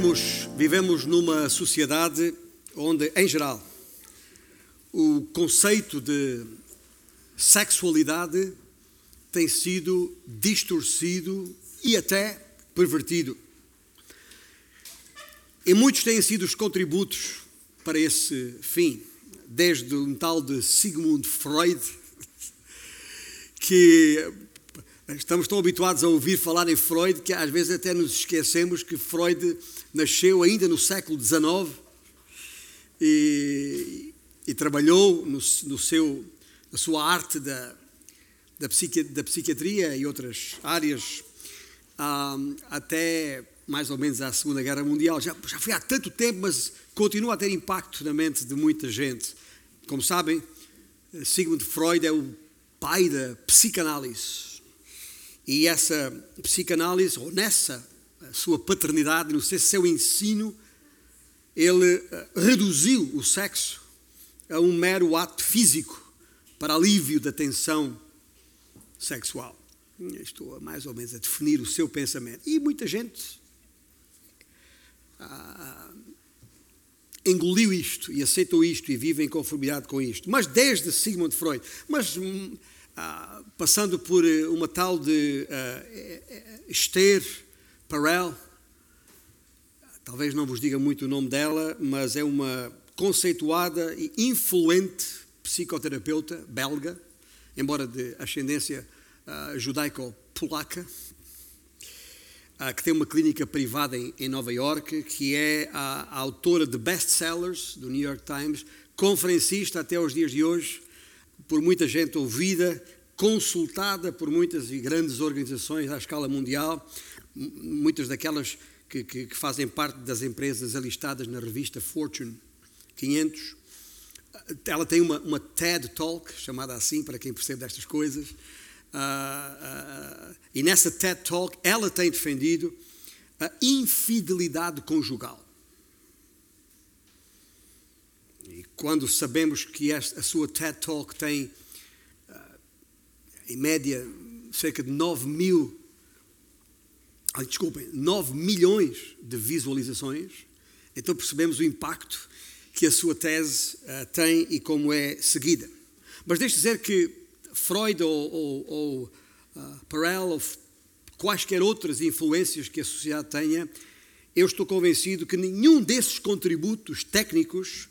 Vivemos, vivemos numa sociedade onde, em geral, o conceito de sexualidade tem sido distorcido e até pervertido. E muitos têm sido os contributos para esse fim, desde um tal de Sigmund Freud, que estamos tão habituados a ouvir falar em Freud que às vezes até nos esquecemos que Freud nasceu ainda no século XIX e, e trabalhou no, no, seu, na sua arte da, da, psiqui, da psiquiatria e outras áreas até mais ou menos à Segunda Guerra Mundial. Já, já foi há tanto tempo, mas continua a ter impacto na mente de muita gente. Como sabem, Sigmund Freud é o pai da psicanálise. E essa psicanálise, ou nessa sua paternidade, no seu ensino, ele eh, reduziu o sexo a um mero ato físico para alívio da tensão sexual. Estou mais ou menos a definir o seu pensamento. E muita gente ah, engoliu isto e aceitou isto e vive em conformidade com isto. Mas desde Sigmund Freud, mas ah, passando por eh, uma tal de ah, Esther Perel, talvez não vos diga muito o nome dela, mas é uma conceituada e influente psicoterapeuta belga, embora de ascendência uh, judaico-polaca, uh, que tem uma clínica privada em, em Nova York, que é a, a autora de best-sellers do New York Times, conferencista até os dias de hoje, por muita gente ouvida, consultada por muitas e grandes organizações à escala mundial, muitas daquelas que, que, que, fazem parte das empresas alistadas na revista Fortune 500. Ela tem uma, uma TED Talk, chamada assim, para quem percebe destas coisas. Uh, uh, e nessa TED Talk, ela tem defendido a infidelidade conjugal. E quando sabemos que esta, a sua TED Talk tem, uh, em média, cerca de 9 mil ai, desculpem, 9 milhões de visualizações, então percebemos o impacto que a sua tese uh, tem e como é seguida. Mas deixe dizer que Freud ou, ou, ou uh, Perel ou quaisquer outras influências que a sociedade tenha, eu estou convencido que nenhum desses contributos técnicos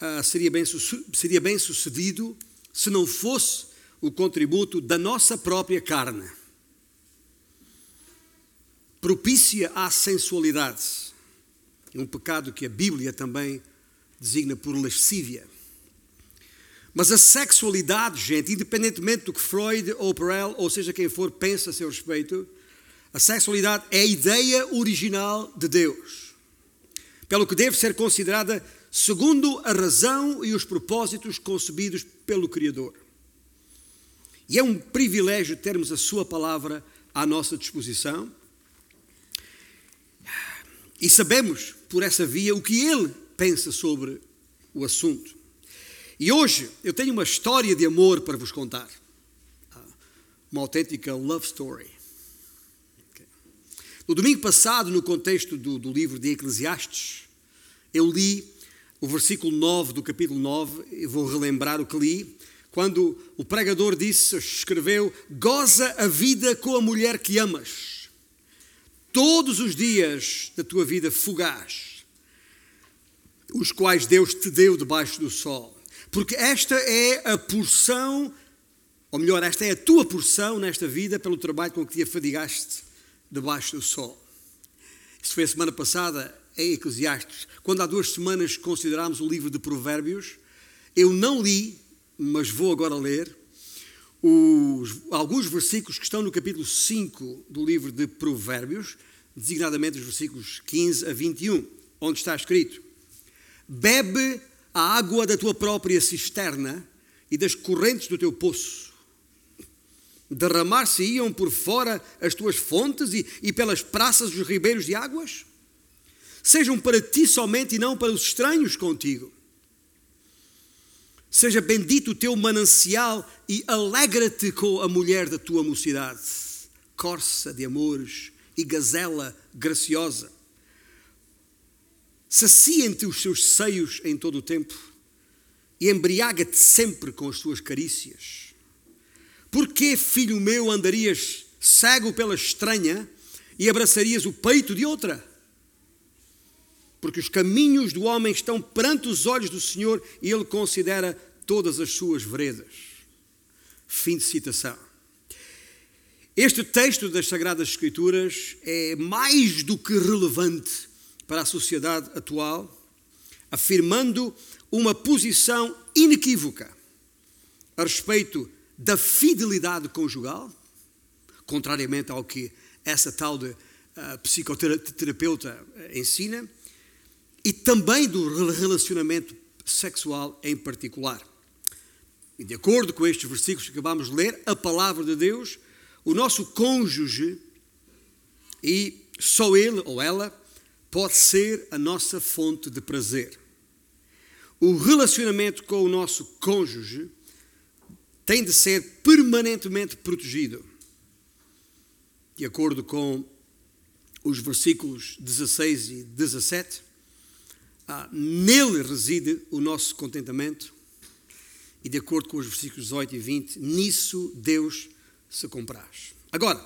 uh, seria, bem, seria bem sucedido se não fosse o contributo da nossa própria carne propícia à sensualidade. É um pecado que a Bíblia também designa por lascívia. Mas a sexualidade, gente, independentemente do que Freud ou Perel, ou seja quem for, pensa a seu respeito, a sexualidade é a ideia original de Deus. Pelo que deve ser considerada segundo a razão e os propósitos concebidos pelo Criador. E é um privilégio termos a Sua palavra à nossa disposição e sabemos, por essa via, o que ele pensa sobre o assunto. E hoje eu tenho uma história de amor para vos contar. Uma autêntica love story. No domingo passado, no contexto do, do livro de Eclesiastes, eu li o versículo 9 do capítulo 9, e vou relembrar o que li, quando o pregador disse, escreveu: Goza a vida com a mulher que amas todos os dias da tua vida fugaz, os quais Deus te deu debaixo do sol. Porque esta é a porção, ou melhor, esta é a tua porção nesta vida pelo trabalho com que te afadigaste debaixo do sol. Isso foi a semana passada em Eclesiastes. Quando há duas semanas considerámos o livro de Provérbios, eu não li, mas vou agora ler, os, alguns versículos que estão no capítulo 5 do livro de Provérbios, designadamente os versículos 15 a 21, onde está escrito: Bebe a água da tua própria cisterna e das correntes do teu poço. Derramar-se-iam por fora as tuas fontes e, e pelas praças os ribeiros de águas? Sejam para ti somente e não para os estranhos contigo. Seja bendito o teu manancial e alegra-te com a mulher da tua mocidade, corça de amores e gazela graciosa. sacia-te os seus seios em todo o tempo e embriaga-te sempre com as suas carícias. Por que, filho meu, andarias cego pela estranha e abraçarias o peito de outra? Porque os caminhos do homem estão perante os olhos do Senhor e ele considera todas as suas veredas. Fim de citação. Este texto das Sagradas Escrituras é mais do que relevante para a sociedade atual, afirmando uma posição inequívoca a respeito da fidelidade conjugal, contrariamente ao que essa tal de uh, psicoterapeuta ensina, e também do relacionamento sexual em particular. E de acordo com estes versículos que acabamos de ler, a palavra de Deus, o nosso cônjuge, e só ele ou ela, pode ser a nossa fonte de prazer. O relacionamento com o nosso cônjuge tem de ser permanentemente protegido. De acordo com os versículos 16 e 17, ah, nele reside o nosso contentamento, e de acordo com os versículos 18 e 20, nisso Deus se compraz. Agora,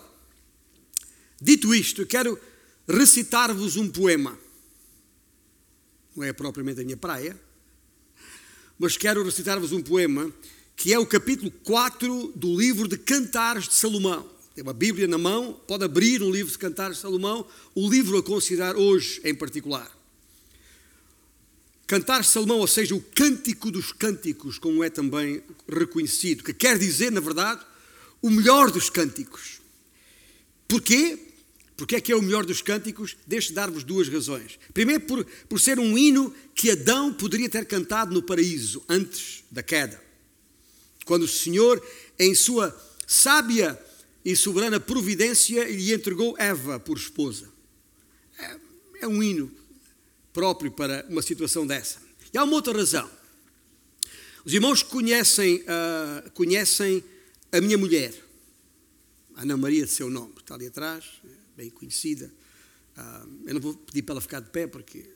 dito isto, eu quero recitar-vos um poema. Não é propriamente a minha praia, mas quero recitar-vos um poema que é o capítulo 4 do livro de Cantares de Salomão. Tem uma Bíblia na mão, pode abrir um livro de Cantares de Salomão, o livro a considerar hoje em particular. Cantar Salomão, ou seja, o cântico dos cânticos, como é também reconhecido, que quer dizer, na verdade, o melhor dos cânticos. Porquê? Porque é que é o melhor dos cânticos? Deixe dar-vos duas razões. Primeiro, por, por ser um hino que Adão poderia ter cantado no paraíso, antes da queda. Quando o Senhor, em sua sábia e soberana providência, lhe entregou Eva por esposa. É, é um hino próprio para uma situação dessa. E há uma outra razão. Os irmãos conhecem, uh, conhecem a minha mulher, Ana Maria de seu nome, está ali atrás, bem conhecida. Uh, eu não vou pedir para ela ficar de pé porque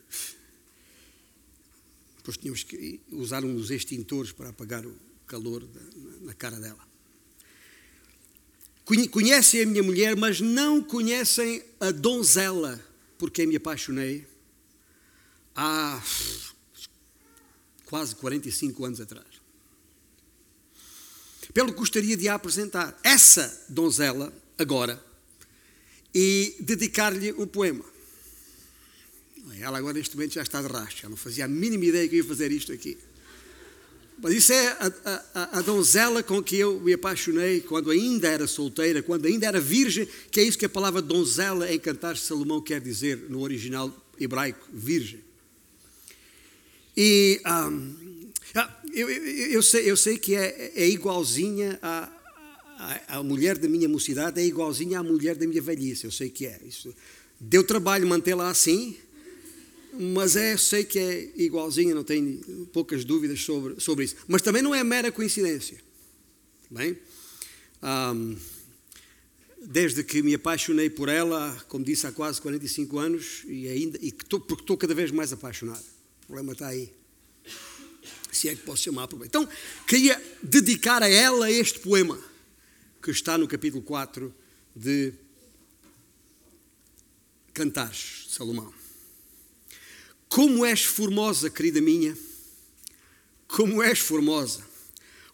depois tínhamos que usar dos extintores para apagar o calor na cara dela. Conhecem a minha mulher, mas não conhecem a donzela por quem me apaixonei há quase 45 anos atrás. Pelo que gostaria de a apresentar essa donzela agora e dedicar-lhe um poema. Ela agora neste momento já está de ela não fazia a mínima ideia que eu ia fazer isto aqui. Mas isso é a, a, a, donzela com que eu me apaixonei quando ainda era solteira, quando ainda era virgem, que é isso que a palavra donzela em Cantar de Salomão quer dizer no original hebraico, virgem. E um, ah, eu, eu, eu, sei, eu sei que é, é igualzinha a, a, a, mulher da minha mocidade, é igualzinha à mulher da minha velhice, eu sei que é. Isso, deu trabalho mantê-la assim, mas é, sei que é igualzinha, não tenho poucas dúvidas sobre, sobre isso. Mas também não é mera coincidência. Bem, um, desde que me apaixonei por ela, como disse, há quase 45 anos, e ainda e estou, porque estou cada vez mais apaixonado problema está aí. Se é que posso chamar problema. Então, queria dedicar a ela este poema, que está no capítulo 4 de Cantares, Salomão. Como és formosa, querida minha, como és formosa.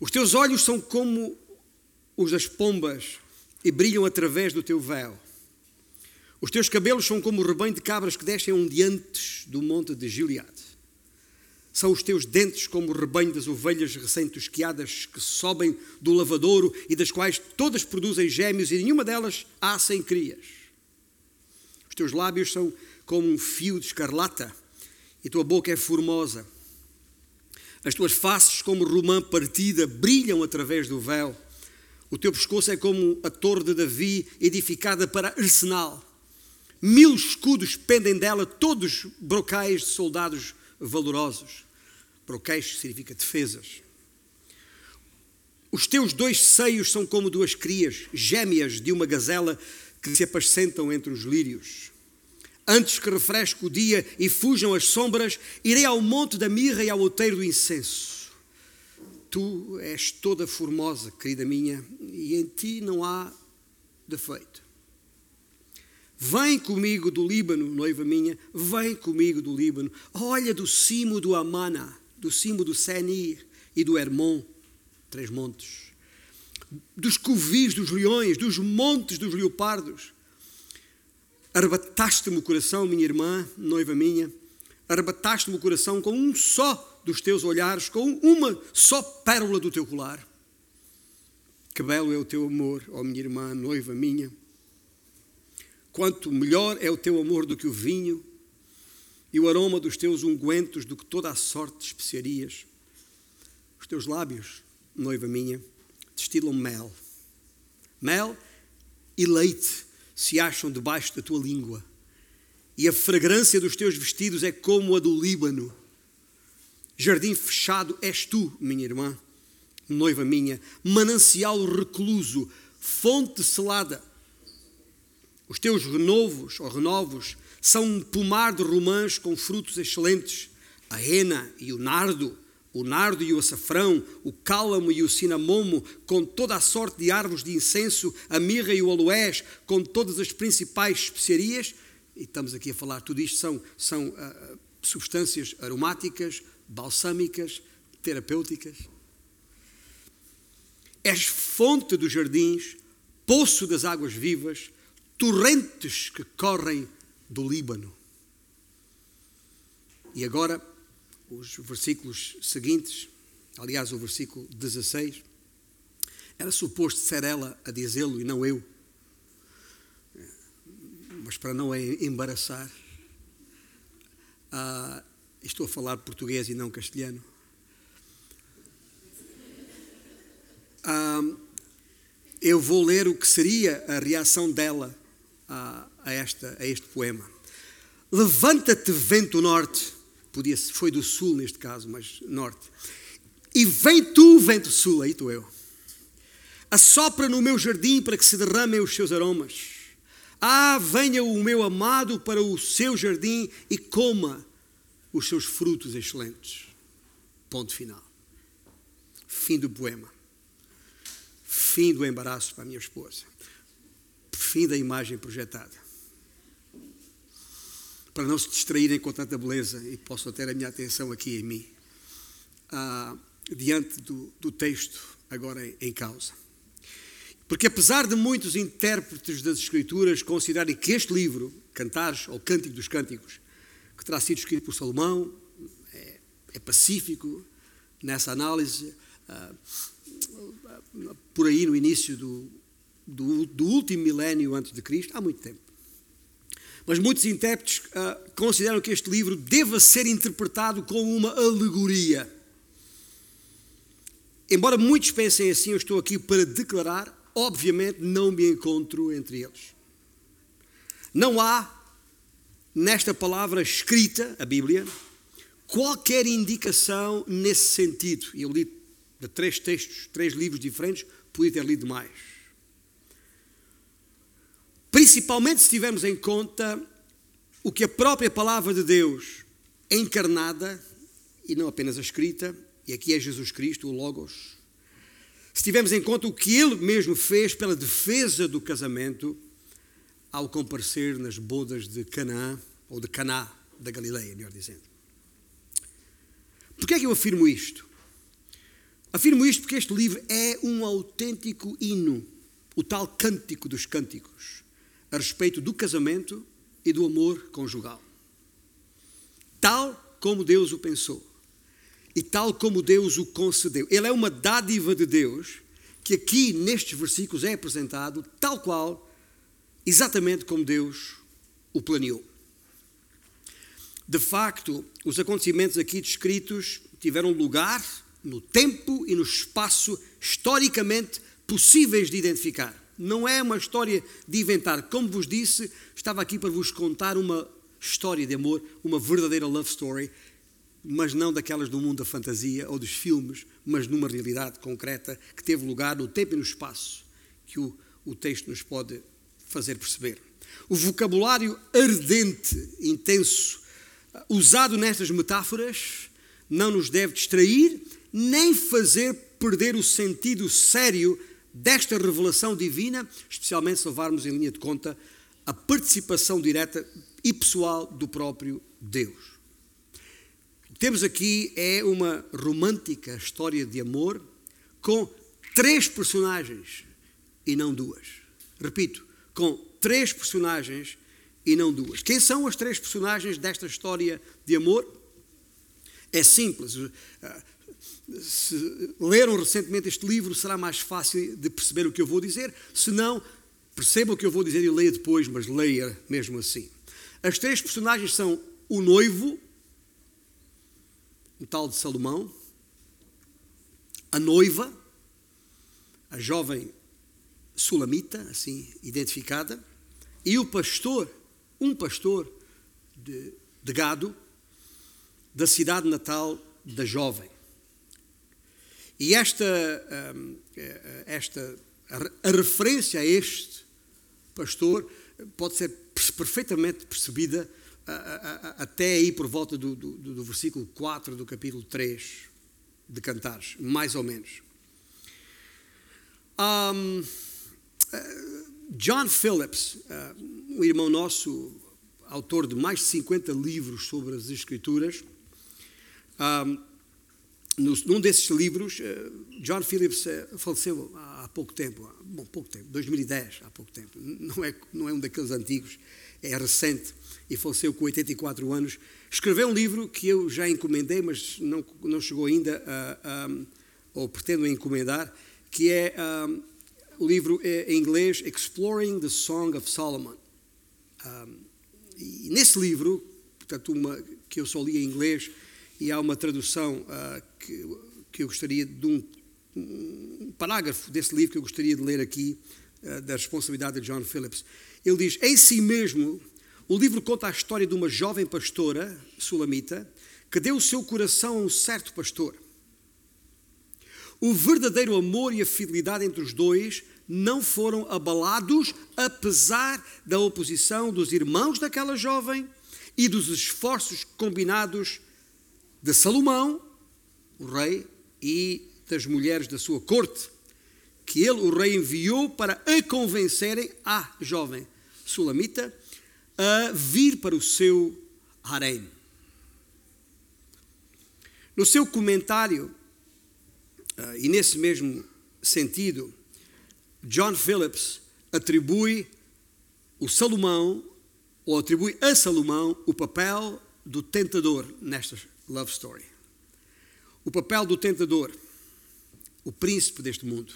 Os teus olhos são como os das pombas e brilham através do teu véu. Os teus cabelos são como o rebanho de cabras que descem ondeantes do monte de Gilead. São os teus dentes como o rebanho das ovelhas recém-tosquiadas que sobem do lavadouro e das quais todas produzem gêmeos e nenhuma delas há sem crias. Os teus lábios são como um fio de escarlata e tua boca é formosa. As tuas faces, como romã partida, brilham através do véu. O teu pescoço é como a torre de Davi, edificada para arsenal. Mil escudos pendem dela, todos brocais de soldados valorosos. Broqueixo significa defesas. Os teus dois seios são como duas crias, gêmeas de uma gazela que se apacentam entre os lírios. Antes que refresque o dia e fujam as sombras, irei ao monte da mirra e ao outeiro do incenso. Tu és toda formosa, querida minha, e em ti não há defeito. Vem comigo do Líbano, noiva minha, vem comigo do Líbano. Olha do cimo do Amana, do cimo do Senir e do Hermon, três montes. Dos covis dos leões, dos montes dos leopardos Arrebataste-me o coração, minha irmã, noiva minha, arrebataste-me o coração com um só dos teus olhares, com uma só pérola do teu colar. Que belo é o teu amor, ó minha irmã, noiva minha. Quanto melhor é o teu amor do que o vinho, e o aroma dos teus ungüentos do que toda a sorte de especiarias. Os teus lábios, noiva minha, destilam mel. Mel e leite se acham debaixo da tua língua, e a fragrância dos teus vestidos é como a do Líbano. Jardim fechado és tu, minha irmã, noiva minha, manancial recluso, fonte selada. Os teus renovos ou renovos são um pomar de romãs com frutos excelentes, a hena e o nardo o nardo e o açafrão, o cálamo e o cinamomo, com toda a sorte de árvores de incenso, a mirra e o aloés, com todas as principais especiarias, e estamos aqui a falar, tudo isto são, são uh, substâncias aromáticas, balsâmicas, terapêuticas. És fonte dos jardins, poço das águas vivas, torrentes que correm do Líbano. E agora os versículos seguintes, aliás, o versículo 16, era suposto ser ela a dizê-lo e não eu. Mas para não embaraçar, ah, estou a falar português e não castelhano. Ah, eu vou ler o que seria a reação dela a, a, esta, a este poema. Levanta-te, vento norte podia, foi do sul neste caso, mas norte. E vem tu, vento sul, aí estou eu. Assopra no meu jardim para que se derramem os seus aromas. Ah, venha o meu amado para o seu jardim e coma os seus frutos excelentes. Ponto final. Fim do poema. Fim do embaraço para a minha esposa. Fim da imagem projetada para não se distraírem com tanta beleza e possam ter a minha atenção aqui em mim, ah, diante do, do, texto agora em, causa. Porque apesar de muitos intérpretes das Escrituras considerarem que este livro, Cantares ou Cântico dos Cânticos, que terá sido escrito por Salomão, é, é pacífico nessa análise, ah, por aí no início do, do, do último milénio antes de Cristo, há muito tempo. Mas muitos intérpretes uh, consideram que este livro deva ser interpretado como uma alegoria. Embora muitos pensem assim, eu estou aqui para declarar, obviamente não me encontro entre eles. Não há nesta palavra escrita, a Bíblia, qualquer indicação nesse sentido. Eu li de três textos, três livros diferentes, podia ter lido mais. Principalmente se tivermos em conta o que a própria palavra de Deus encarnada, e não apenas a escrita, e aqui é Jesus Cristo, o Logos, se tivermos em conta o que ele mesmo fez pela defesa do casamento ao comparecer nas bodas de Canaã, ou de Caná da Galileia, melhor dizendo. Por que é que eu afirmo isto? Afirmo isto porque este livro é um autêntico hino, o tal cântico dos cânticos a respeito do casamento e do amor conjugal. Tal como Deus o pensou e tal como Deus o concedeu. Ele é uma dádiva de Deus que aqui nestes versículos é apresentado tal qual, exatamente como Deus o planeou. De facto, os acontecimentos aqui descritos tiveram lugar no tempo e no espaço historicamente possíveis de identificar. Não é uma história de inventar. Como vos disse, estava aqui para vos contar uma história de amor, uma verdadeira love story, mas não daquelas do mundo da fantasia ou dos filmes, mas numa realidade concreta que teve lugar no tempo e no espaço que o, o texto nos pode fazer perceber. O vocabulário ardente, intenso, usado nestas metáforas, não nos deve distrair nem fazer perder o sentido sério desta revelação divina, especialmente se levarmos em linha de conta a participação direta e pessoal do próprio Deus. O que temos aqui é uma romântica história de amor com três personagens e não duas. Repito, com três personagens e não duas. Quem são as três personagens desta história de amor? É simples. Se leram recentemente este livro, será mais fácil de perceber o que eu vou dizer. Se não, perceba o que eu vou dizer e leia depois, mas leia mesmo assim. As três personagens são o noivo, o tal de Salomão, a noiva, a jovem sulamita, assim identificada, e o pastor, um pastor de, de gado, da cidade natal da jovem. E esta, hum, esta a referência a este pastor pode ser perfeitamente percebida até aí por volta do, do, do versículo 4 do capítulo 3 de Cantares, mais ou menos. Um, John Phillips, um irmão nosso, autor de mais de 50 livros sobre as Escrituras, um, num desses livros, eh, John Phillips eh, faleceu há pouco tempo, bom, pouco tempo, 2010, há pouco tempo, não é, não é um daqueles antigos, é recente, e faleceu com 84 anos. Escreveu um livro que eu já encomendei, mas não, não chegou ainda, a, a, ou pretendo encomendar, que é um, o livro é, em inglês Exploring the Song of Solomon. Um, e nesse livro, portanto, uma que eu só li em inglês, e há uma tradução uh, que, que eu gostaria de um, um, parágrafo desse livro que eu gostaria de ler aqui, uh, da responsabilidade de John Phillips. Ele diz: Em si mesmo, o livro conta a história de uma jovem pastora sulamita que deu o seu coração a um certo pastor. O verdadeiro amor e a fidelidade entre os dois não foram abalados, apesar da oposição dos irmãos daquela jovem e dos esforços combinados de Salomão, o rei, e das mulheres da sua corte, que ele, o rei, enviou para a convencerem a jovem sulamita a vir para o seu harém. No seu comentário, ah, e nesse mesmo sentido, John Phillips atribui o Salomão, ou atribui a Salomão, o papel do tentador nesta love story. O papel do tentador, o príncipe deste mundo.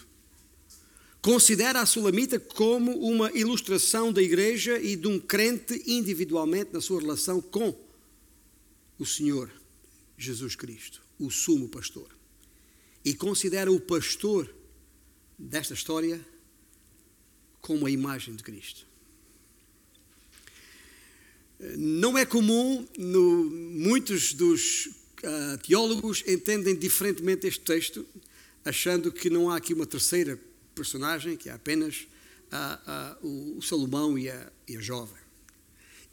Considera a Sulamita como uma ilustração da igreja e de um crente individualmente na sua relação com o Senhor Jesus Cristo, o sumo pastor. E considera o pastor desta história como a imagem de Cristo. Não é comum, no, muitos dos uh, teólogos entendem diferentemente este texto, achando que não há aqui uma terceira personagem, que é apenas uh, uh, o Salomão e a, e a, jovem.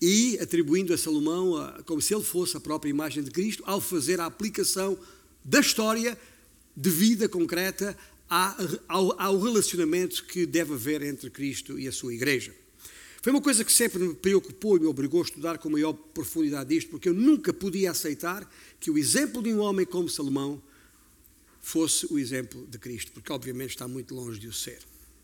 E atribuindo a Salomão como se ele fosse a própria imagem de Cristo, ao fazer a aplicação da história de vida concreta ao, ao relacionamento que deve haver entre Cristo e a sua igreja. Foi uma coisa que sempre me preocupou e me obrigou a estudar com maior profundidade isto, porque eu nunca podia aceitar que o exemplo de um homem como Salomão fosse o exemplo de Cristo, porque obviamente está muito longe de o ser.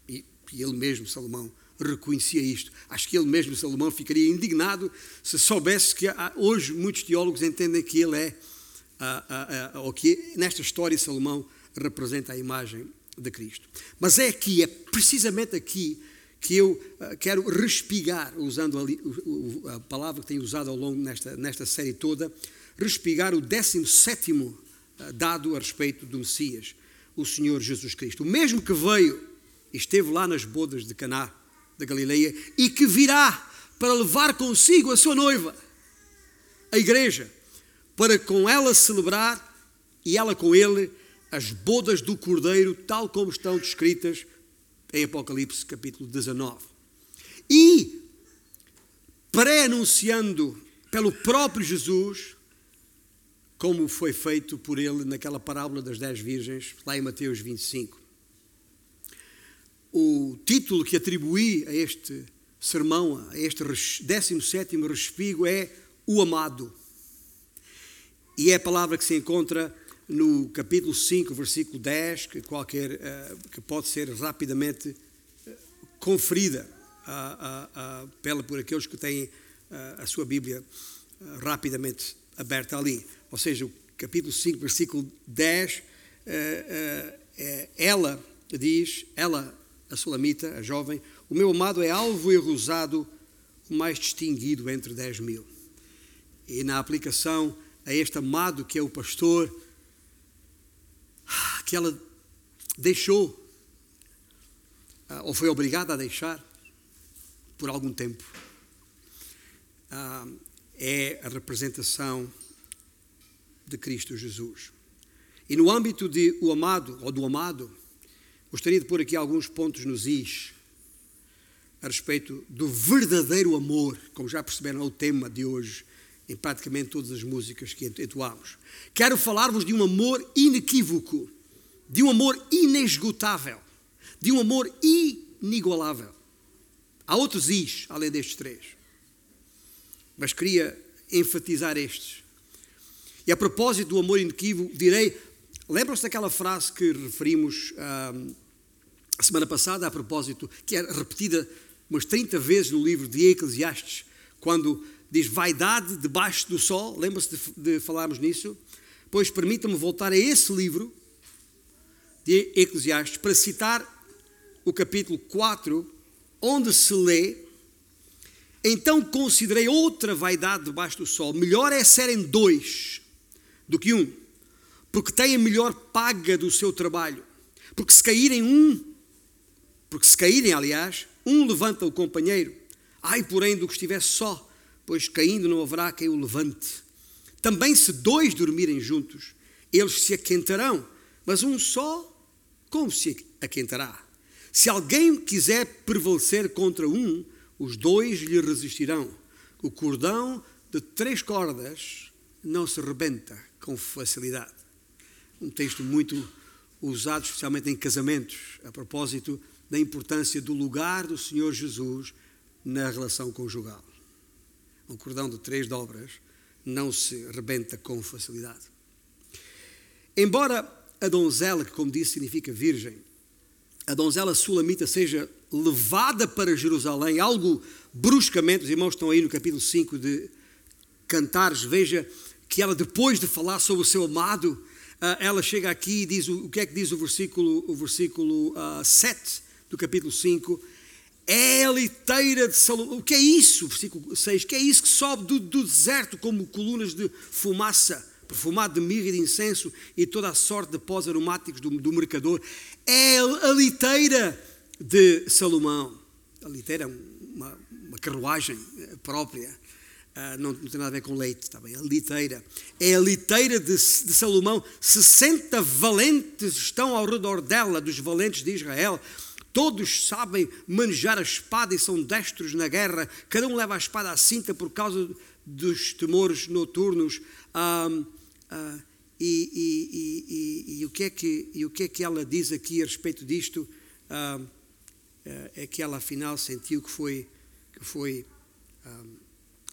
E, e ele mesmo, Salomão, reconhecia isto. Acho que ele mesmo, Salomão, ficaria indignado se soubesse que há, hoje muitos teólogos entendem que ele é, ou que nesta história Salomão representa a imagem de Cristo. Mas é aqui, é precisamente aqui que eu uh, quero respigar, usando a, a, palavra que tenho usado ao longo nesta, nesta série toda, respigar o 17 uh, dado a respeito do Messias, o Senhor Jesus Cristo. O mesmo que veio e esteve lá nas bodas de Caná, da Galileia, e que virá para levar consigo a sua noiva, a igreja, para com ela celebrar e ela com ele as bodas do Cordeiro, tal como estão descritas em Apocalipse capítulo 19. E pré-anunciando pelo próprio Jesus, como foi feito por ele naquela parábola das dez virgens, lá em Mateus 25. O título que atribuí a este sermão, a este 17 respigo, é O Amado. E é a palavra que se encontra no capítulo 5, versículo 10, que, qualquer, uh, que pode ser rapidamente uh, conferida pela, por aqueles que têm a sua Bíblia rapidamente aberta ali. Ou seja, o capítulo 5, versículo 10, ela diz, ela, a Sulamita, a jovem, o meu amado é alvo e rosado, o mais distinguido entre dez mil. E na aplicação a este amado que é o pastor, que ela deixou, ah, ou foi obrigada a deixar, por algum tempo, ah, é a representação de Cristo Jesus. E no âmbito de o amado, ou do amado, gostaria de pôr aqui alguns pontos nos is a respeito do verdadeiro amor, como já perceberam, é o tema de hoje, em praticamente todas as músicas que entoamos. Quero falar-vos de um amor inequívoco de um amor inesgotável, de um amor inigualável. Há outros is, além destes três. Mas queria enfatizar estes. E a propósito do amor inequívoco, direi: lembram-se daquela frase que referimos hum, a semana passada, a propósito, que é repetida umas 30 vezes no livro de Eclesiastes, quando diz vaidade debaixo do sol? Lembram-se de, de falarmos nisso? Pois permitam-me voltar a esse livro de Eclesiastes para citar o capítulo 4, onde se lê: Então considerei outra vaidade debaixo do sol. Melhor é serem dois do que um, porque têm a melhor paga do seu trabalho. Porque se caírem um, porque se caírem, aliás, um levanta o companheiro. Ai, porém, do que estivesse só, pois caindo não haverá quem o levante. Também se dois dormirem juntos, eles se aquentarão, mas um só como se aquentará? Se alguém quiser prevalecer contra um, os dois lhe resistirão. O cordão de três cordas não se rebenta com facilidade. Um texto muito usado especialmente em casamentos, a propósito da importância do lugar do Senhor Jesus na relação conjugal. Um cordão de três dobras não se rebenta com facilidade. Embora a donzela, que como disse significa virgem, a donzela sulamita seja levada para Jerusalém, algo bruscamente, os irmãos estão aí no capítulo 5 de Cantares, veja que ela depois de falar sobre o seu amado, ah, ela chega aqui e diz, o que é que diz o versículo, o versículo 7 ah, do capítulo 5, é a liteira de Salomão. O que é isso? Versículo 6. O que é isso que sobe do, do deserto como colunas de fumaça? perfumado de mirra e de incenso e toda a sorte de pós aromáticos do, do mercador. É a liteira de Salomão. A liteira é uma, uma carruagem eh, própria. Uh, não, não, tem nada a ver com leite, está bem? A liteira. É a liteira de, de Salomão. 60 valentes estão ao redor dela, dos valentes de Israel. Todos sabem manejar a espada e são destros na guerra. Cada um leva a espada à cinta por causa dos temores noturnos. Um, Uh, e, e, e, e, o que é que, e o que é que ela diz aqui a respeito disto? Uh, é que ela afinal sentiu que foi, que foi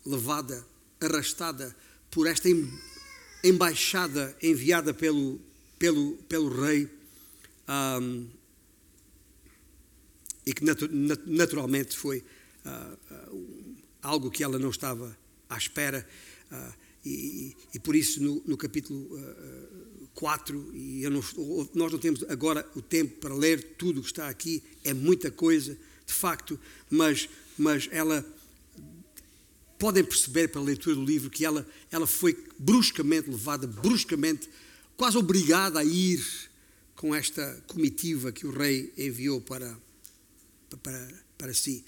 levada, arrastada por esta embaixada enviada pelo, pelo, pelo rei e que natu naturalmente foi algo que ela não estava à espera. Uh, e, e, por isso, no, no capítulo uh, 4, e não, nós não temos agora o tempo para ler tudo o que está aqui, é muita coisa, de facto, mas, mas ela. Podem perceber pela leitura do livro que ela, ela foi bruscamente levada, bruscamente, quase obrigada a ir com esta comitiva que o rei enviou para, para, para si.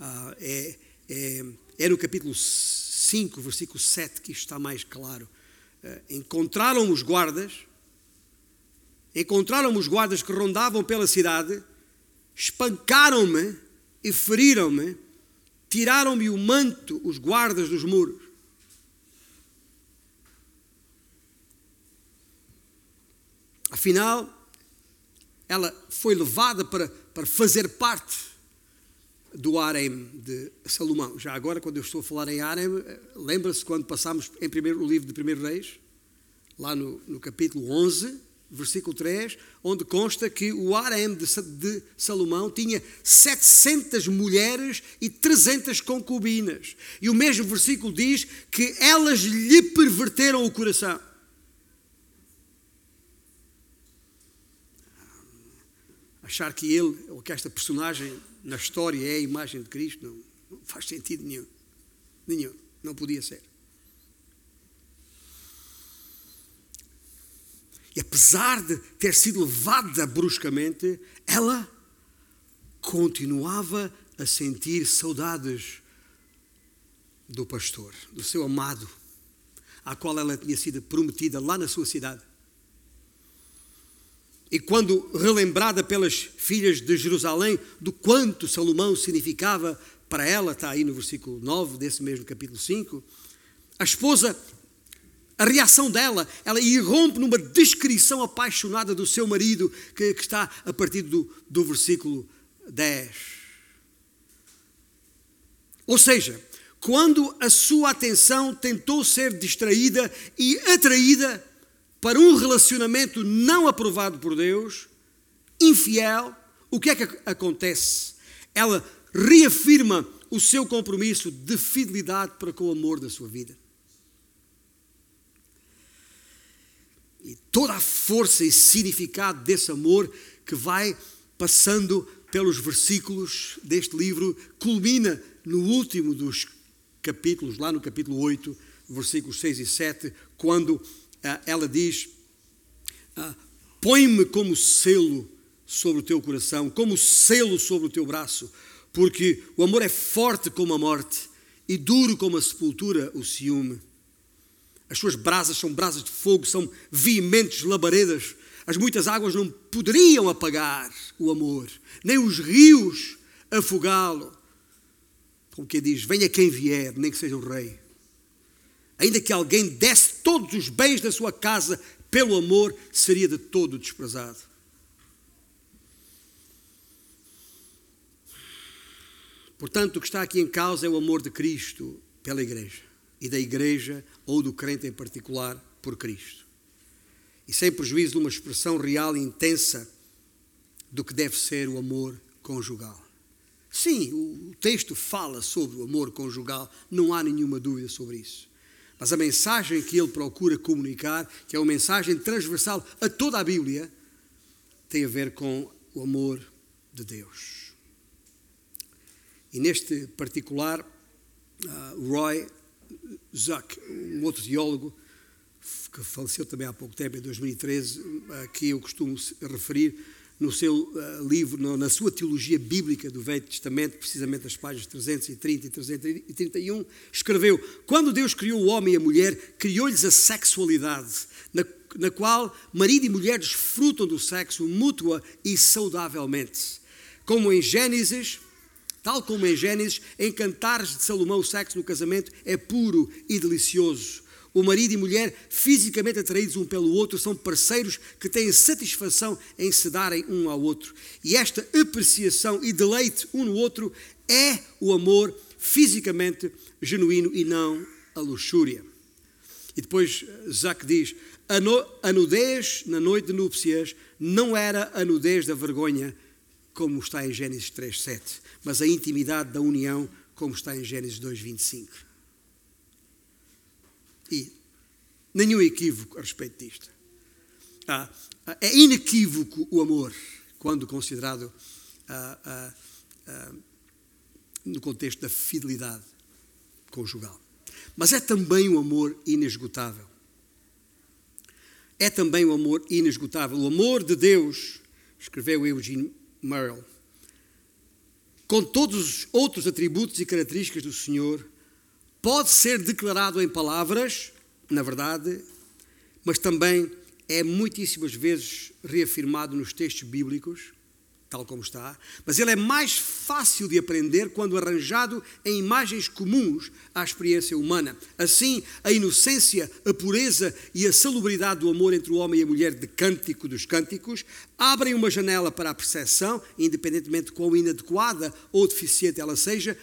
Uh, é, é, é no capítulo 5, versículo 7, que isto está mais claro. Uh, encontraram os guardas, encontraram os guardas que rondavam pela cidade, espancaram-me e feriram-me, tiraram-me o manto os guardas dos muros. Afinal, ela foi levada para, para fazer parte do harem de Salomão. Já agora, quando eu estou a falar em harem, lembra-se quando passámos em primeiro, o livro de 1 Reis, lá no, no capítulo 11, versículo 3, onde consta que o harem de, de Salomão tinha 700 mulheres e 300 concubinas. E o mesmo versículo diz que elas lhe perverteram o coração. Achar que ele, ou que esta personagem na história é a imagem de Cristo, não, não faz sentido nenhum. Nenhum. Não podia ser. E apesar de ter sido levada bruscamente, ela continuava a sentir saudades do pastor, do seu amado, à qual ela tinha sido prometida lá na sua cidade. E quando relembrada pelas filhas de Jerusalém do quanto Salomão significava para ela, está aí no versículo 9 desse mesmo capítulo 5, a esposa a reação dela, ela irrompe numa descrição apaixonada do seu marido, que, que está a partir do, do versículo 10. Ou seja, quando a sua atenção tentou ser distraída e atraída para um relacionamento não aprovado por Deus, infiel, o que é que acontece? Ela reafirma o seu compromisso de fidelidade para com o amor da sua vida. e toda a força e significado desse amor que vai passando pelos versículos deste livro, culmina no último dos capítulos, lá no capítulo 8, versículos 6 e 7, quando ela diz: ah, Põe-me como selo sobre o teu coração, como selo sobre o teu braço, porque o amor é forte como a morte e duro como a sepultura o ciúme. As suas brasas são brasas de fogo, são veementes labaredas. As muitas águas não poderiam apagar o amor, nem os rios afogá-lo. Como que diz: Venha quem vier, nem que seja o rei. Ainda que alguém desse todos os bens da sua casa pelo amor, seria de todo desprezado. Portanto, o que está aqui em causa é o amor de Cristo pela Igreja e da Igreja ou do crente em particular por Cristo. E sem prejuízo de uma expressão real e intensa do que deve ser o amor conjugal. Sim, o texto fala sobre o amor conjugal, não há nenhuma dúvida sobre isso. Mas a mensagem que ele procura comunicar, que é uma mensagem transversal a toda a Bíblia, tem a ver com o amor de Deus. E neste particular, uh, Roy Jacques, um outro teólogo, que faleceu também há pouco tempo, em 2013, a que eu costumo referir no seu eh, livro, na sua teologia bíblica do Velho Testamento, precisamente as páginas 330 e 331, escreveu: Quando Deus criou o homem e a mulher, criou-lhes a sexualidade, na, na qual marido e mulher desfrutam do sexo mútua e saudavelmente. Como em Gênesis Tal como em Gênesis, em Cantares de Salomão, o sexo no casamento é puro e delicioso. O marido e mulher, fisicamente atraídos um pelo outro, são parceiros que têm satisfação em se darem um ao outro. E esta apreciação e deleite um no outro é o amor fisicamente genuíno e não a luxúria. E depois Zac diz: a, no, a nudez na noite de núpcias não era a nudez da vergonha, como está em Gênesis 3,7, mas a intimidade da união, como está em Gênesis 2,25. E nenhum equívoco a respeito disto. Ah, é inequívoco o amor, quando considerado ah, ah, no contexto da fidelidade conjugal. Mas é também um amor inesgotável. É também um amor inesgotável. O amor de Deus, escreveu Eugene Merrill. Com todos os outros atributos e características do Senhor, pode ser declarado em palavras, na verdade, mas também é muitíssimas vezes reafirmado nos textos bíblicos tal como está, mas ele é mais fácil de aprender quando arranjado em imagens comuns à experiência humana. Assim, a inocência, a pureza e a salubridade do amor entre o homem e a mulher de Cântico dos Cânticos abrem uma janela para a percepção, independentemente de quão inadequada ou deficiente ela seja,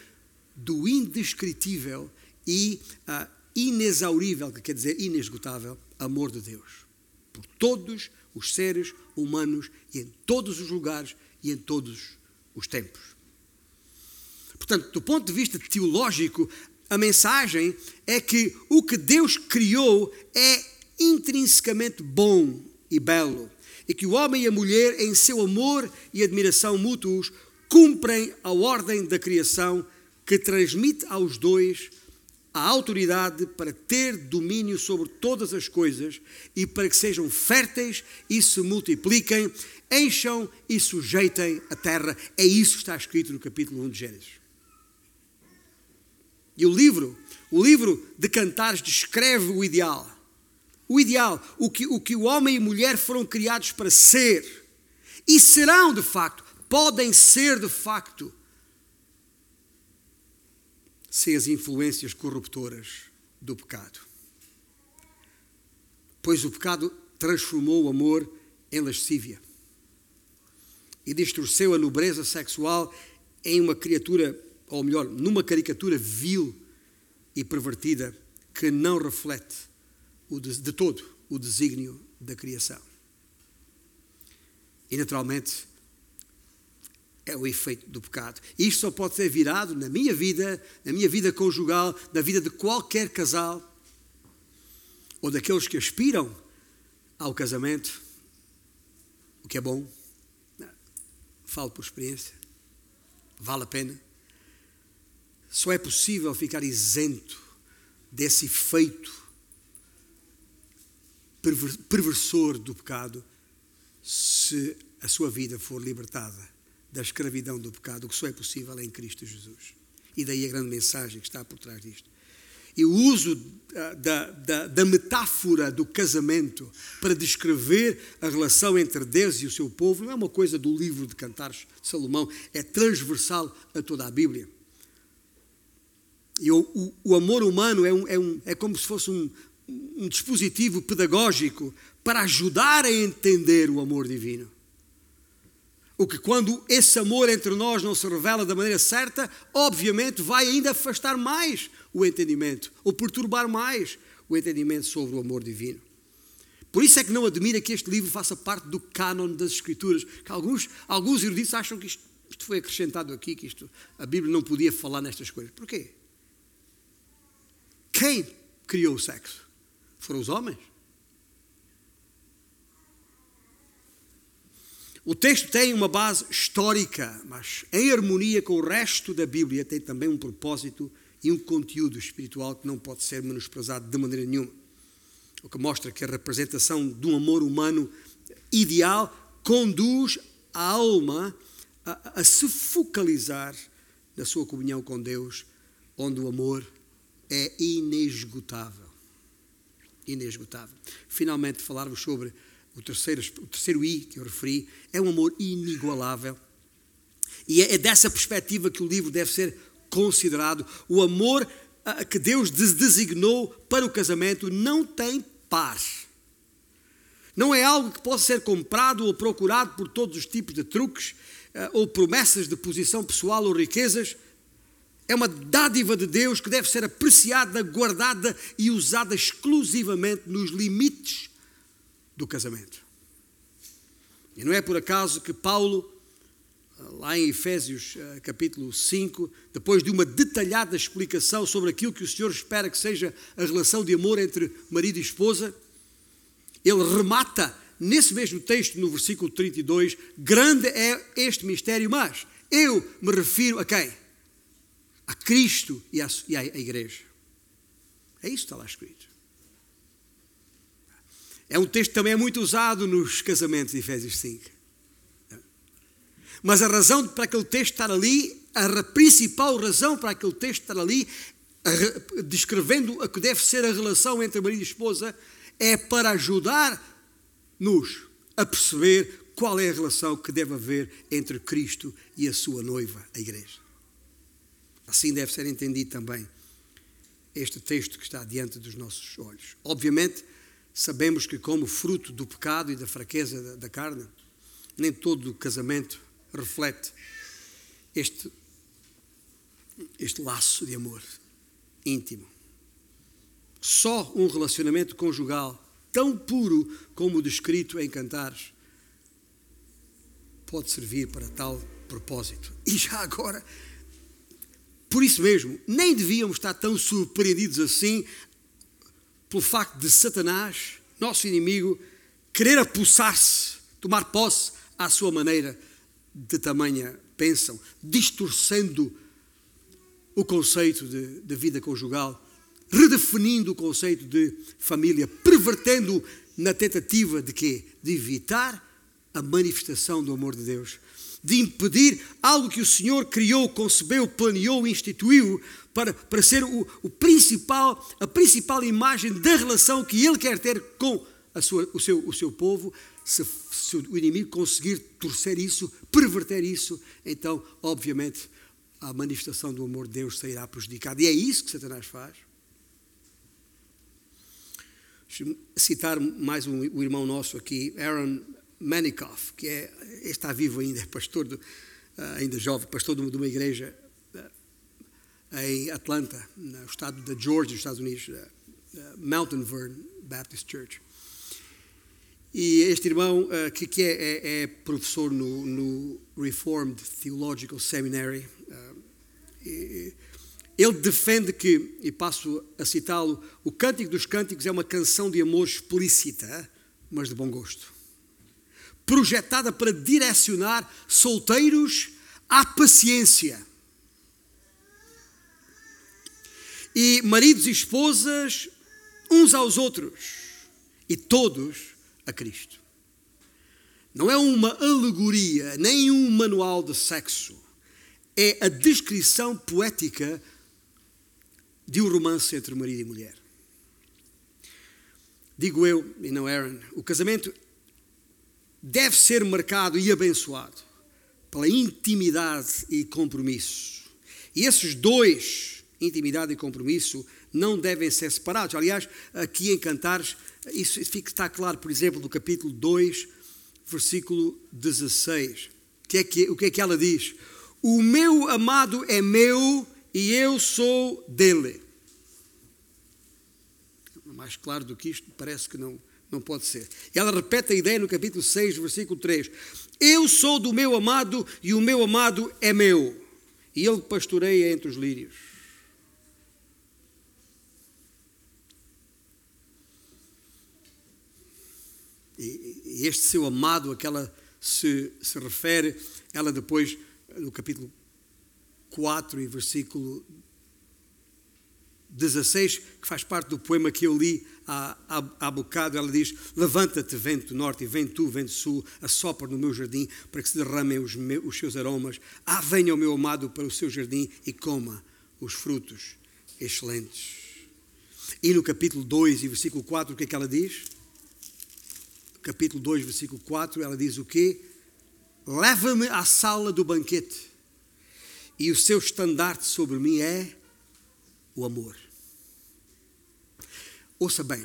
do indescritível e uh, inexaurível, que quer dizer inesgotável, amor de Deus por todos os seres humanos e em todos os lugares e em todos os tempos. Portanto, do ponto de vista teológico, a mensagem é que o que Deus criou é intrinsecamente bom e belo, e que o homem e a mulher, em seu amor e admiração mútuos, cumprem a ordem da criação que transmite aos dois a autoridade para ter domínio sobre todas as coisas e para que sejam férteis e se multipliquem, encham e sujeitem a terra. É isso que está escrito no capítulo 1 de Gênesis. E o livro, o livro de Cantares descreve o ideal. O ideal, o que, o que o homem e mulher foram criados para ser. E serão de facto, podem ser de facto sem as influências corruptoras do pecado. Pois o pecado transformou o amor em lascívia e distorceu a nobreza sexual em uma criatura, ou melhor, numa caricatura vil e pervertida que não reflete de, de todo o desígnio da criação. E naturalmente, é o efeito do pecado. Isto só pode ser virado na minha vida, na minha vida conjugal, na vida de qualquer casal, ou daqueles que aspiram ao casamento, o que é bom. Falo por experiência. Vale a pena. Só é possível ficar isento desse efeito perversor do pecado se a sua vida for libertada da escravidão do pecado, o que só é possível é em Cristo Jesus. E daí a grande mensagem que está por trás disto. E o uso da, da, da, metáfora do casamento para descrever a relação entre Deus e o seu povo não é uma coisa do livro de Cantares de Salomão, é transversal a toda a Bíblia. E o, o, o amor humano é, um, é, um, é como se fosse um, um dispositivo pedagógico para ajudar a entender o amor divino. O que, quando esse amor entre nós não se revela da maneira certa, obviamente vai ainda afastar mais o entendimento, ou perturbar mais o entendimento sobre o amor divino. Por isso é que não admira que este livro faça parte do cânon das Escrituras, que alguns, alguns eruditos acham que isto, isto foi acrescentado aqui, que isto, a Bíblia não podia falar nestas coisas. Porquê? Quem criou o sexo? Foram os homens. O texto tem uma base histórica, mas em harmonia com o resto da Bíblia tem também um propósito e um conteúdo espiritual que não pode ser menosprezado de maneira nenhuma. O que mostra que a representação de um amor humano ideal conduz a alma a, a se focalizar na sua comunhão com Deus, onde o amor é inesgotável. Inesgotável. Finalmente, falar-vos sobre o terceiro, o terceiro I que eu referi, é um amor inigualável. E é, é dessa perspectiva que o livro deve ser considerado. O amor ah, que Deus designou para o casamento não tem par. Não é algo que possa ser comprado ou procurado por todos os tipos de truques ah, ou promessas de posição pessoal ou riquezas. É uma dádiva de Deus que deve ser apreciada, guardada e usada exclusivamente nos limites do casamento. E não é por acaso que Paulo, lá em Efésios eh, capítulo 5, depois de uma detalhada explicação sobre aquilo que o Senhor espera que seja a relação de amor entre marido e esposa, ele remata nesse mesmo texto, no versículo 32, grande é este mistério, mas eu me refiro a quem? A Cristo e à, e à Igreja. É isso que está lá escrito. É um texto que também é muito usado nos casamentos de Efésios 5. Mas a razão para aquele texto estar ali, a principal razão para aquele texto estar ali, descrevendo a que deve ser a relação entre marido e esposa, é para ajudar-nos a perceber qual é a relação que deve haver entre Cristo e a sua noiva, a Igreja. Assim deve ser entendido também este texto que está diante dos nossos olhos. Obviamente, sabemos que, como fruto do pecado e da fraqueza da carne, nem todo o casamento reflete este, este laço de amor íntimo. Só um relacionamento conjugal tão puro como o descrito em Cantares pode servir para tal propósito. E já agora, por isso mesmo, nem devíamos estar tão surpreendidos assim pelo facto de Satanás, nosso inimigo, querer apossar-se, tomar posse à sua maneira de tamanha pensam, distorcendo o conceito de, de vida conjugal, redefinindo o conceito de família, pervertendo na tentativa de quê? De evitar a manifestação do amor de Deus, de impedir algo que o Senhor criou, concebeu, planeou, instituiu para, para ser o, o principal, a principal imagem da relação que Ele quer ter com a sua, o, seu, o seu povo. Se, se o inimigo conseguir torcer isso, perverter isso, então, obviamente, a manifestação do amor de Deus sairá prejudicada. E é isso que Satanás faz. Citar mais um, um irmão nosso aqui, Aaron Manikoff, que é, está vivo ainda, é pastor, do, ah, ainda jovem, pastor de uma igreja ah, em Atlanta, no estado da Georgia, nos Estados Unidos, ah, Mountain Vern Baptist Church. E este irmão, que, que é, é, é, professor no, no, Reformed Theological Seminary, ele defende que, e passo a citá-lo, o Cântico dos Cânticos é uma canção de amor explícita, mas de bom gosto. Projetada para direcionar solteiros à paciência. E maridos e esposas uns aos outros. E todos a Cristo. Não é uma alegoria, nem um manual de sexo é a descrição poética de um romance entre marido e mulher. Digo eu, e não Aaron, o casamento deve ser marcado e abençoado pela intimidade e compromisso. E esses dois, intimidade e compromisso, não devem ser separados. Aliás, aqui em Cantares, isso está claro, por exemplo, no capítulo 2, versículo 16. O que é que, o que, é que ela diz? O meu amado é meu e eu sou dele. Mais claro do que isto, parece que não, não pode ser. E ela repete a ideia no capítulo 6, versículo 3. Eu sou do meu amado e o meu amado é meu. E ele pastoreia entre os lírios. E, este seu amado a que ela se, se refere, ela depois no capítulo 4 e versículo 16, que faz parte do poema que eu li há, há, há bocado, ela diz: Levanta-te, vento norte, e vem tu, vento sul, assopra no meu jardim, para que se derramem os, meus, os seus aromas. Ah, venha o meu amado para o seu jardim e coma os frutos excelentes. E no capítulo 2 e versículo 4, o que é que ela diz? Capítulo 2, versículo 4, ela diz o quê? leva-me à sala do banquete, e o seu estandarte sobre mim é o amor. Ouça bem,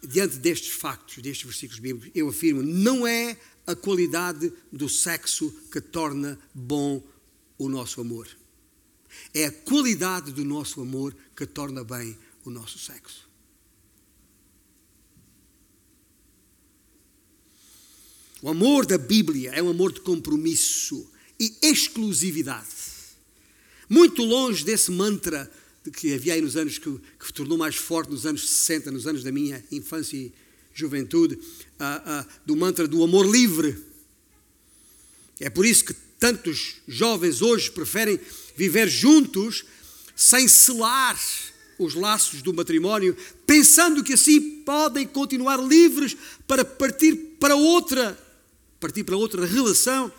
diante destes factos, destes versículos bíblicos, eu afirmo: não é a qualidade do sexo que torna bom o nosso amor. É a qualidade do nosso amor que torna bem o nosso sexo. O amor da Bíblia é um amor de compromisso e exclusividade. Muito longe desse mantra que havia aí nos anos que, que tornou mais forte nos anos 60, nos anos da minha infância e juventude, do mantra do amor livre. É por isso que tantos jovens hoje preferem viver juntos sem selar os laços do matrimónio, pensando que assim podem continuar livres para partir para outra partir para outra relação,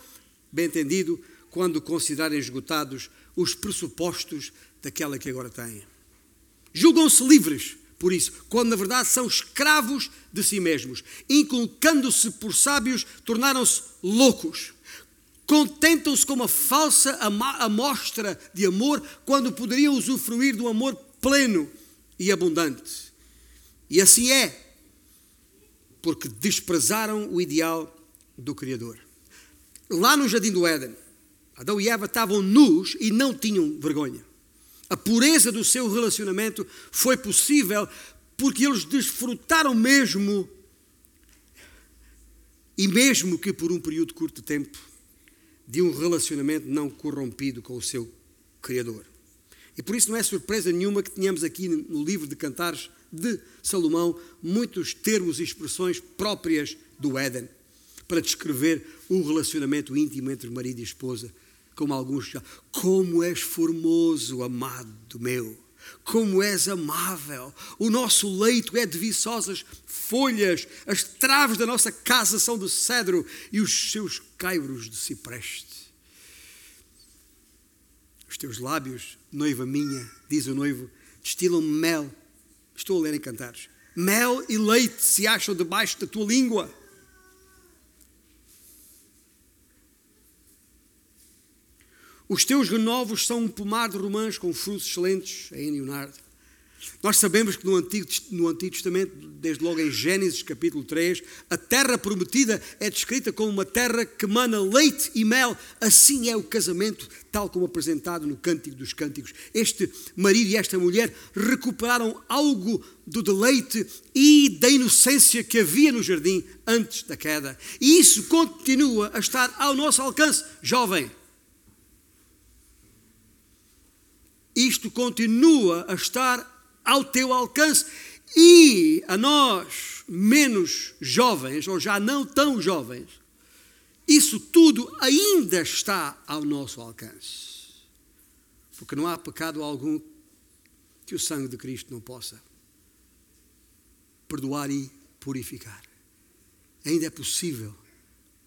bem entendido, quando considerarem esgotados os pressupostos daquela que agora têm. Julgam-se livres por isso, quando na verdade são escravos de si mesmos. Inculcando-se por sábios, tornaram-se loucos. Contentam-se com uma falsa amostra de amor quando poderiam usufruir do amor pleno e abundante. E assim é, porque desprezaram o ideal do Criador. Lá no jardim do Éden, Adão e Eva estavam nus e não tinham vergonha. A pureza do seu relacionamento foi possível porque eles desfrutaram mesmo, e mesmo que por um período curto de tempo, de um relacionamento não corrompido com o seu Criador. E por isso não é surpresa nenhuma que tenhamos aqui no livro de Cantares de Salomão muitos termos e expressões próprias do Éden para descrever o relacionamento íntimo entre marido e esposa, como alguns já. Como és formoso, amado meu! Como és amável! O nosso leito é de viçosas folhas, as traves da nossa casa são de cedro e os seus caibros de cipreste. Os teus lábios, noiva minha, diz o noivo, destilam mel. Estou a ler em cantares. Mel e leite se acham debaixo da tua língua. Os teus renovos são um pomar de romãs com frutos excelentes, é em Leonardo. Nós sabemos que no Antigo, no Antigo Testamento, desde logo em Gênesis capítulo 3, a terra prometida é descrita como uma terra que mana leite e mel. Assim é o casamento, tal como apresentado no Cântico dos Cânticos. Este marido e esta mulher recuperaram algo do deleite e da inocência que havia no jardim antes da queda. E isso continua a estar ao nosso alcance, jovem. Isto continua a estar ao teu alcance e a nós, menos jovens, ou já não tão jovens, isso tudo ainda está ao nosso alcance. Porque não há pecado algum que o sangue de Cristo não possa perdoar e purificar. Ainda é possível,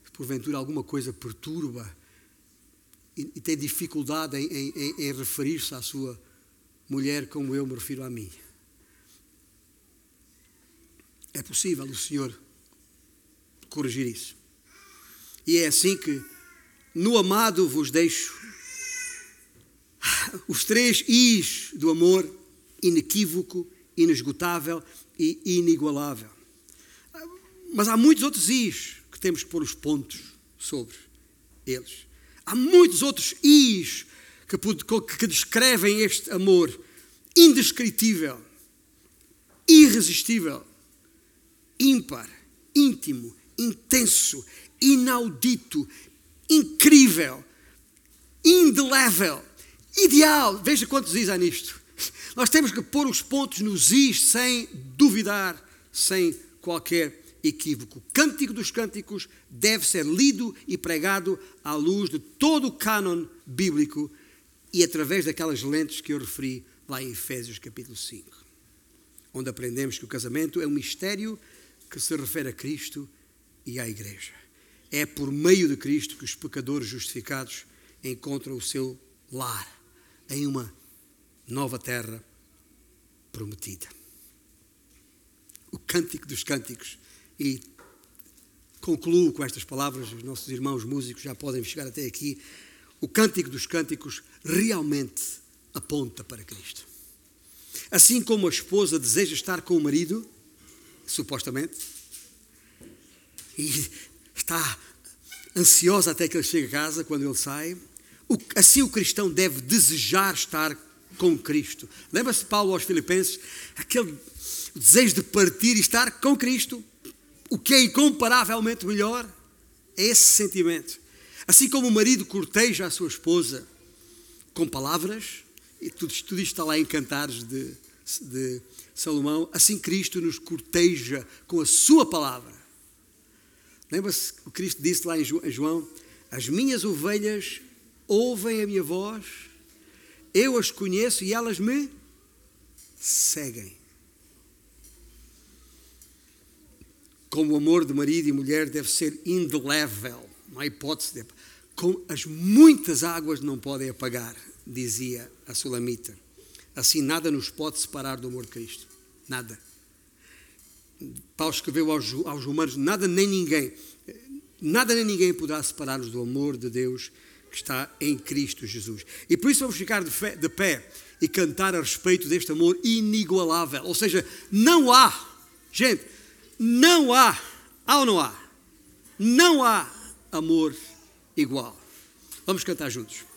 se porventura alguma coisa perturba e, tem dificuldade em, em, em referir-se à sua mulher como eu me refiro a mim. É possível o Senhor corrigir isso. E é assim que no amado vos deixo os três Is do amor inequívoco, inesgotável e inigualável. Mas há muitos outros Is que temos que pôr os pontos sobre eles. Há muitos outros is que, que descrevem este amor indescritível, irresistível, ímpar, íntimo, intenso, inaudito, incrível, indelével, ideal. Veja quantos is há nisto. Nós temos que pôr os pontos nos is sem duvidar, sem qualquer equívoco. O Cântico dos Cânticos deve ser lido e pregado à luz de todo o cânon bíblico e através daquelas lentes que eu referi lá em Efésios capítulo 5, onde aprendemos que o casamento é um mistério que se refere a Cristo e à Igreja. É por meio de Cristo que os pecadores justificados encontram o seu lar em uma nova terra prometida. O Cântico dos Cânticos e concluo com estas palavras, os nossos irmãos músicos já podem chegar até aqui. O Cântico dos Cânticos realmente aponta para Cristo. Assim como a esposa deseja estar com o marido, supostamente, e está ansiosa até que ele chegue a casa, quando ele sai, assim o cristão deve desejar estar com Cristo. Lembra-se Paulo aos Filipenses, aquele desejo de partir e estar com Cristo o que é incomparavelmente melhor é esse sentimento. Assim como o marido corteja a sua esposa com palavras, e tudo, tudo isto está lá em Cantares de, de Salomão, assim Cristo nos corteja com a sua palavra. Lembra-se o Cristo disse lá em João: As minhas ovelhas ouvem a minha voz, eu as conheço e elas me seguem. Como o amor de marido e mulher deve ser indelével, há hipótese de. Com as muitas águas não podem apagar, dizia a Sulamita. Assim nada nos pode separar do amor de Cristo. Nada. Paulo escreveu aos, aos romanos: nada nem ninguém, nada nem ninguém poderá separar-nos do amor de Deus que está em Cristo Jesus. E por isso vamos ficar de, fé, de pé e cantar a respeito deste amor inigualável. Ou seja, não há, gente, não há, há ou não há? Não há amor igual. Vamos cantar juntos.